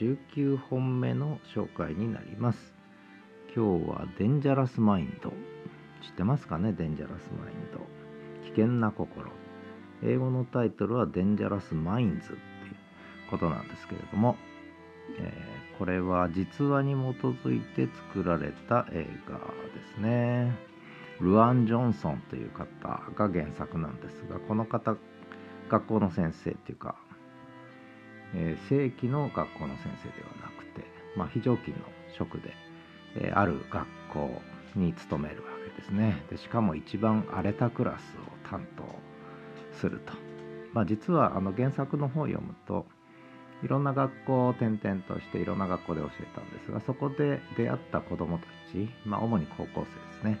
19本目の紹介になります。今日はデンジャラスマインド。知ってますかね？デンジャラスマインド。危険な心。英語のタイトルはデンジャラスマインズっていうことなんですけれども、えー、これは実話に基づいて作られた映画ですね。ルアン・ジョンソンという方が原作なんですがこの方学校の先生っていうか、えー、正規の学校の先生ではなくて、まあ、非常勤の職で、えー、ある学校に勤めるわけですね。でしかも一番荒れたクラスを担当すると、まあ、実はあの原作の方を読むといろんな学校を転々としていろんな学校で教えたんですがそこで出会った子どもたち、まあ、主に高校生ですね、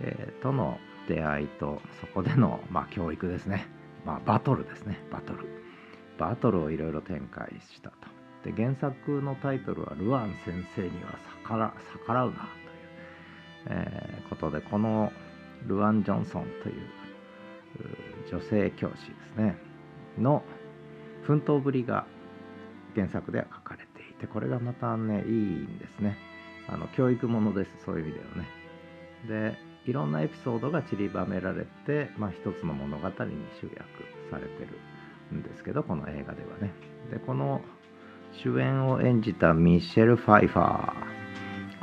えー、との出会いとそこでの、まあ、教育ですね。まあ、バトルですね。バトル。バトルをいろいろ展開したと。で原作のタイトルは「ルアン先生には逆ら逆らうな」という、えー、ことでこのルアン・ジョンソンという女性教師ですね。の奮闘ぶりが原作では書かれていてこれがまたねいいんですね。あの教育ものですそういう意味ではね。でいろんなエピソードが散りばめられて、まあ、一つの物語に集約されてる。んですけどこの映画ではね。でこの主演を演じたミシェル・ファイファー。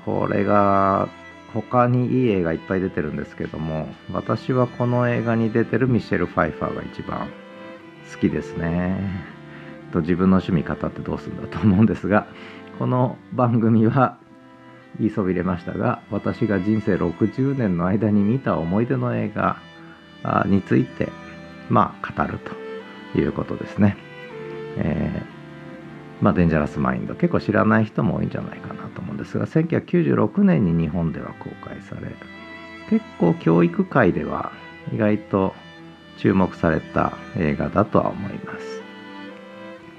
これが他にいい映画いっぱい出てるんですけども私はこの映画に出てるミシェル・ファイファーが一番好きですね。と自分の趣味語ってどうするんだと思うんですがこの番組は言いそびれましたが私が人生60年の間に見た思い出の映画についてまあ語ると。いうことですね。えー、まあ、デンジャラスマインド結構知らない人も多いんじゃないかなと思うんですが1996年に日本では公開され結構教育界では意外と注目された映画だとは思います。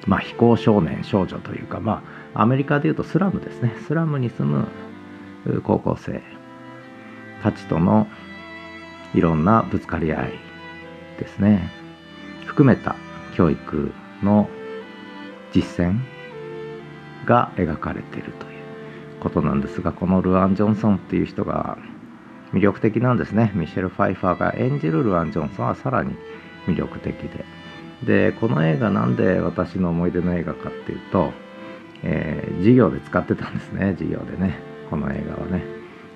まあ、非行少年少女というかまあアメリカでいうとスラムですねスラムに住む高校生たちとのいろんなぶつかり合いですね含めた教育の実践が描かれているということなんですがこのルアン・ジョンソンっていう人が魅力的なんですね。ミシェル・ファイファーが演じるルアン・ジョンソンはさらに魅力的で。でこの映画なんで私の思い出の映画かっていうと、えー、授業で使ってたんですね。授業でね。この映画はね。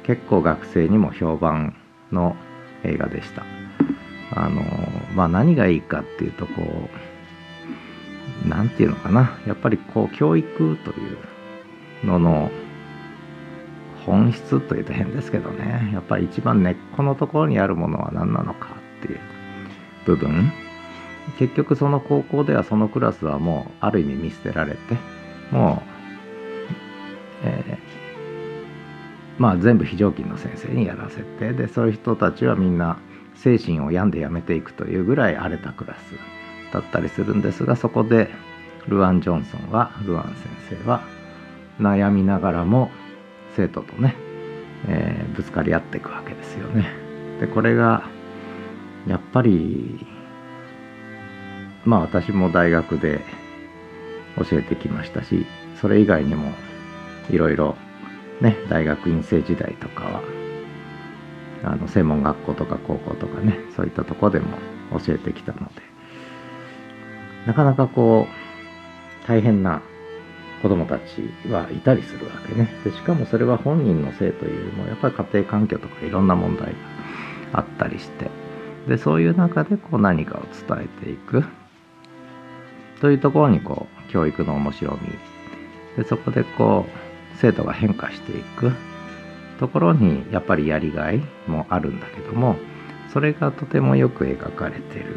結構学生にも評判の映画でした。あのまあ何がいいかっていうとこう何て言うのかな。やっぱりこう教育というのの本質というと変ですけどね。やっぱり一番根っこのところにあるものは何なのかっていう部分。結局その高校ではそのクラスはもうある意味見捨てられてもう、えまあ、全部非常勤の先生にやらせてでそういう人たちはみんな精神を病んでやめていくというぐらい荒れたクラスだったりするんですがそこでルアン・ジョンソンはルアン先生は悩みながらも生徒とね、えー、ぶつかり合っていくわけですよね。でこれがやっぱりまあ私も大学で教えてきましたしそれ以外にもいろいろね、大学院生時代とかはあの専門学校とか高校とかねそういったとこでも教えてきたのでなかなかこう大変な子供たちはいたりするわけね。でしかもそれは本人のせいというよりもやっぱり家庭環境とかいろんな問題があったりしてでそういう中でこう何かを伝えていく。というところにこう教育の面白み。でそこでこう制度が変化していく。ところにやっぱりやりがいもあるんだけどもそれがとてもよく描かれてる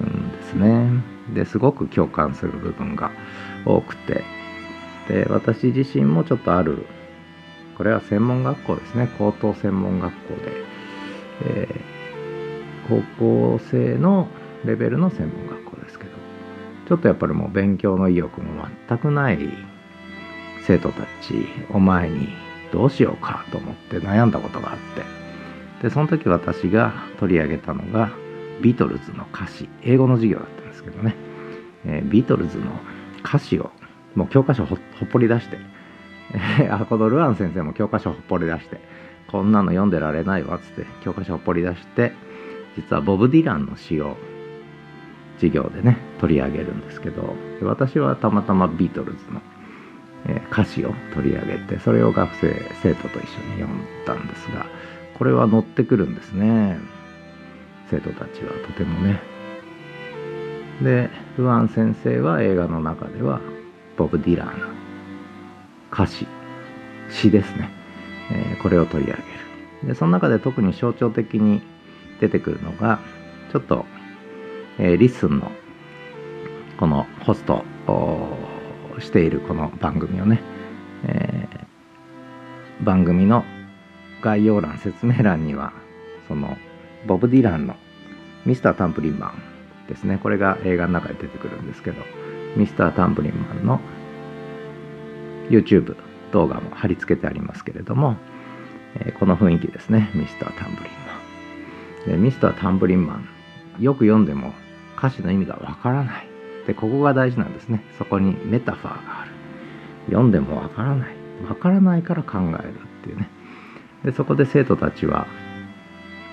んですね。ですごく共感する部分が多くて。で私自身もちょっとあるこれは専門学校ですね。高等専門学校で、えー、高校生のレベルの専門学校ですけど。ちょっとやっぱりもう勉強の意欲も全くない生徒たちを前にどうしようかと思って悩んだことがあって。でその時私が取り上げたのがビートルズの歌詞。英語の授業だったんですけどね。えービートルズの歌詞をもう教科書ほっぽり出して、えーあこのルアン先生も教科書ほっぽり出して。こんなの読んでられないわっつって教科書ほっぽり出して実はボブ・ディランの詩を授業でね取り上げるんですけど私はたまたまビートルズの、え歌詞を取り上げてそれを学生生徒と一緒に読んだんですがこれは乗ってくるんですね。生徒たちはとてもね。でルアン先生は映画の中ではボブ・ディランの歌詞詩ですね、えーこれを取り上げる。でその中で特に象徴的に出てくるのがちょっと、えーリッスンのこのホストしているこの番組をね、えー番組の概要欄説明欄にはそのボブ・ディランのミスター・タンプリンマンですね。これが映画の中で出てくるんですけどミスター・タンプリンマンの YouTube 動画も貼り付けてありますけれども、えーこの雰囲気ですね。ミスター・タンブリンマン。でミスター・タンブリンマンよく読んでも歌詞の意味がわからない。でここが大事なんですね。そこにメタファーがある。読んでもわからない。わからないから考えるっていうね。でそこで生徒たちは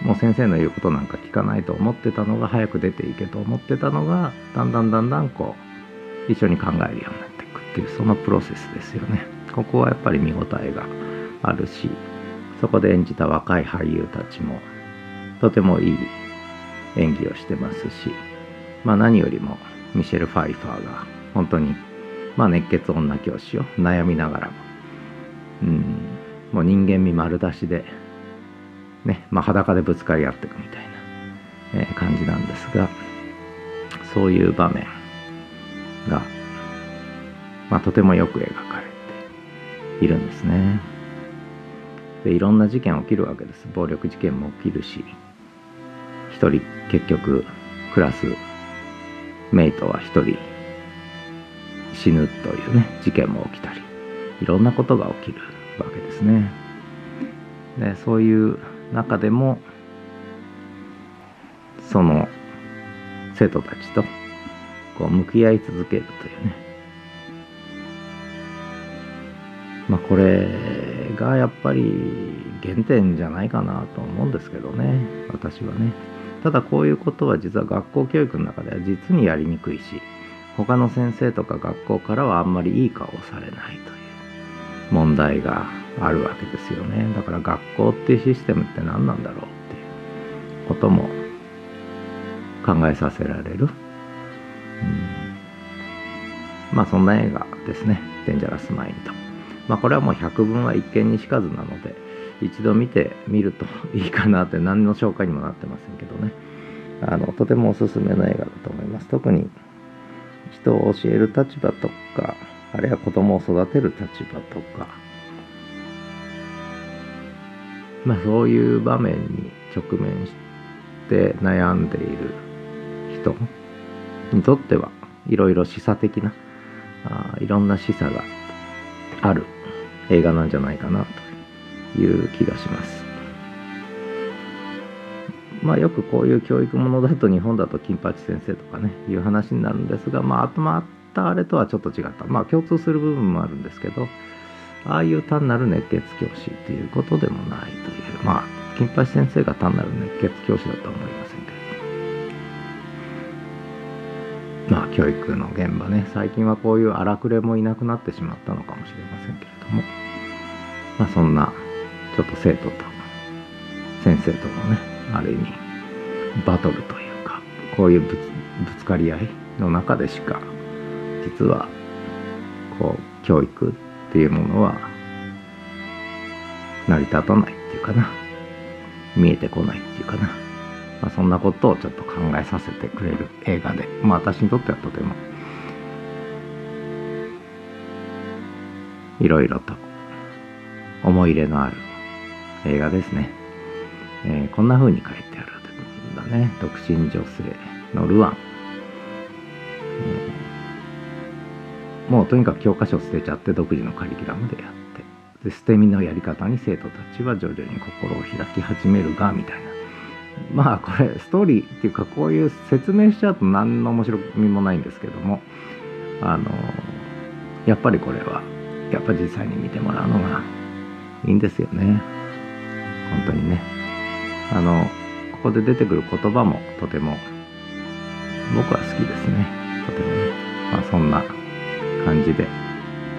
もう先生の言うことなんか聞かないと思ってたのが早く出ていけと思ってたのがだんだんだんだんこう一緒に考えるようになっていくっていうそのプロセスですよね。ここはやっぱり見応えがあるしそこで演じた若い俳優たちもとてもいい演技をしてますしまあ何よりもミシェル・ファイファーが本当にまあ熱血女教師を悩みながらも。うん。もう人間味丸出しでねまあ裸でぶつかり合っていくみたいな、えー感じなんですがそういう場面が、まあ、とてもよく描かれているんですね。でいろんな事件起きるわけです。暴力事件も起きるし一人結局クラスメイトは一人死ぬというね事件も起きたりいろんなことが起きるわけですね。でそういう中でもその生徒たちとこう向き合い続けるというね。まあこれがやっぱり原点じゃないかなと思うんですけどね私はね。ただこういうことは実は学校教育の中では実にやりにくいし他の先生とか学校からはあんまりいい顔をされないという問題があるわけですよね。だから学校っていうシステムって何なんだろうっていうことも考えさせられる、うん、まあそんな映画ですね「デンジャラス・マインド」まあこれはもう百聞は一見にしかずなので一度見てみるといいかなって何の紹介にもなってませんけどね。あのとてもおすすめの映画だと思います。特に人を教える立場とかあるいは子供を育てる立場とか。まあそういう場面に直面して悩んでいる人にとってはいろいろ示唆的なあいろんな示唆がある映画なんじゃないかなと。いう気がします。まあよくこういう教育ものだと日本だと金八先生とかねいう話になるんですがまあまったあれとはちょっと違った。まあ共通する部分もあるんですけどああいう単なる熱血教師っていうことでもないという。まあ金八先生が単なる熱血教師だと思いませんけどまあ教育の現場ね。最近はこういう荒くれもいなくなってしまったのかもしれませんけれども。まあそんなちょっと生徒と先生とのねある意味バトルというかこういうぶつぶつかり合いの中でしか実はこう教育っていうものは成り立たないっていうかな。見えてこないっていうかな、まあ、そんなことをちょっと考えさせてくれる映画でまあ私にとってはとてもいろいろと思い入れのある映画ですね、えーこんな風に書いてあるんだね。独身女性のルアン、えーもうとにかく教科書捨てちゃって独自のカリキュラムでやって。で捨て身のやり方に生徒たちは徐々に心を開き始めるがみたいな。まあこれストーリーっていうかこういう説明しちゃうと何の面白みもないんですけどもあのやっぱりこれはやっぱ実際に見てもらうのがいいんですよね。本当にね。あのここで出てくる言葉もとても僕は好きですね。とてもね。まあそんな感じで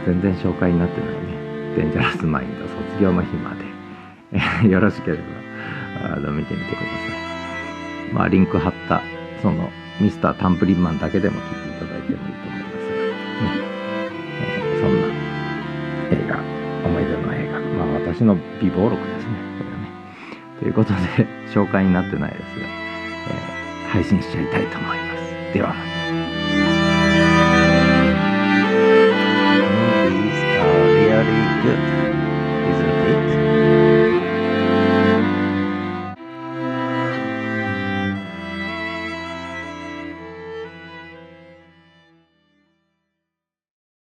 全然紹介になってないね。デンジャラスマインド卒業の日まで。よろしければあの見てみてください。まあリンク貼ったそのミスタータンプリンマンだけでも聞いていただいてもいいと思います。が、ね。えーそんな映画思い出の映画。まあ私の美貌録ですね。ということで 紹介になってないですが、えー配信しちゃいたいと思います。では。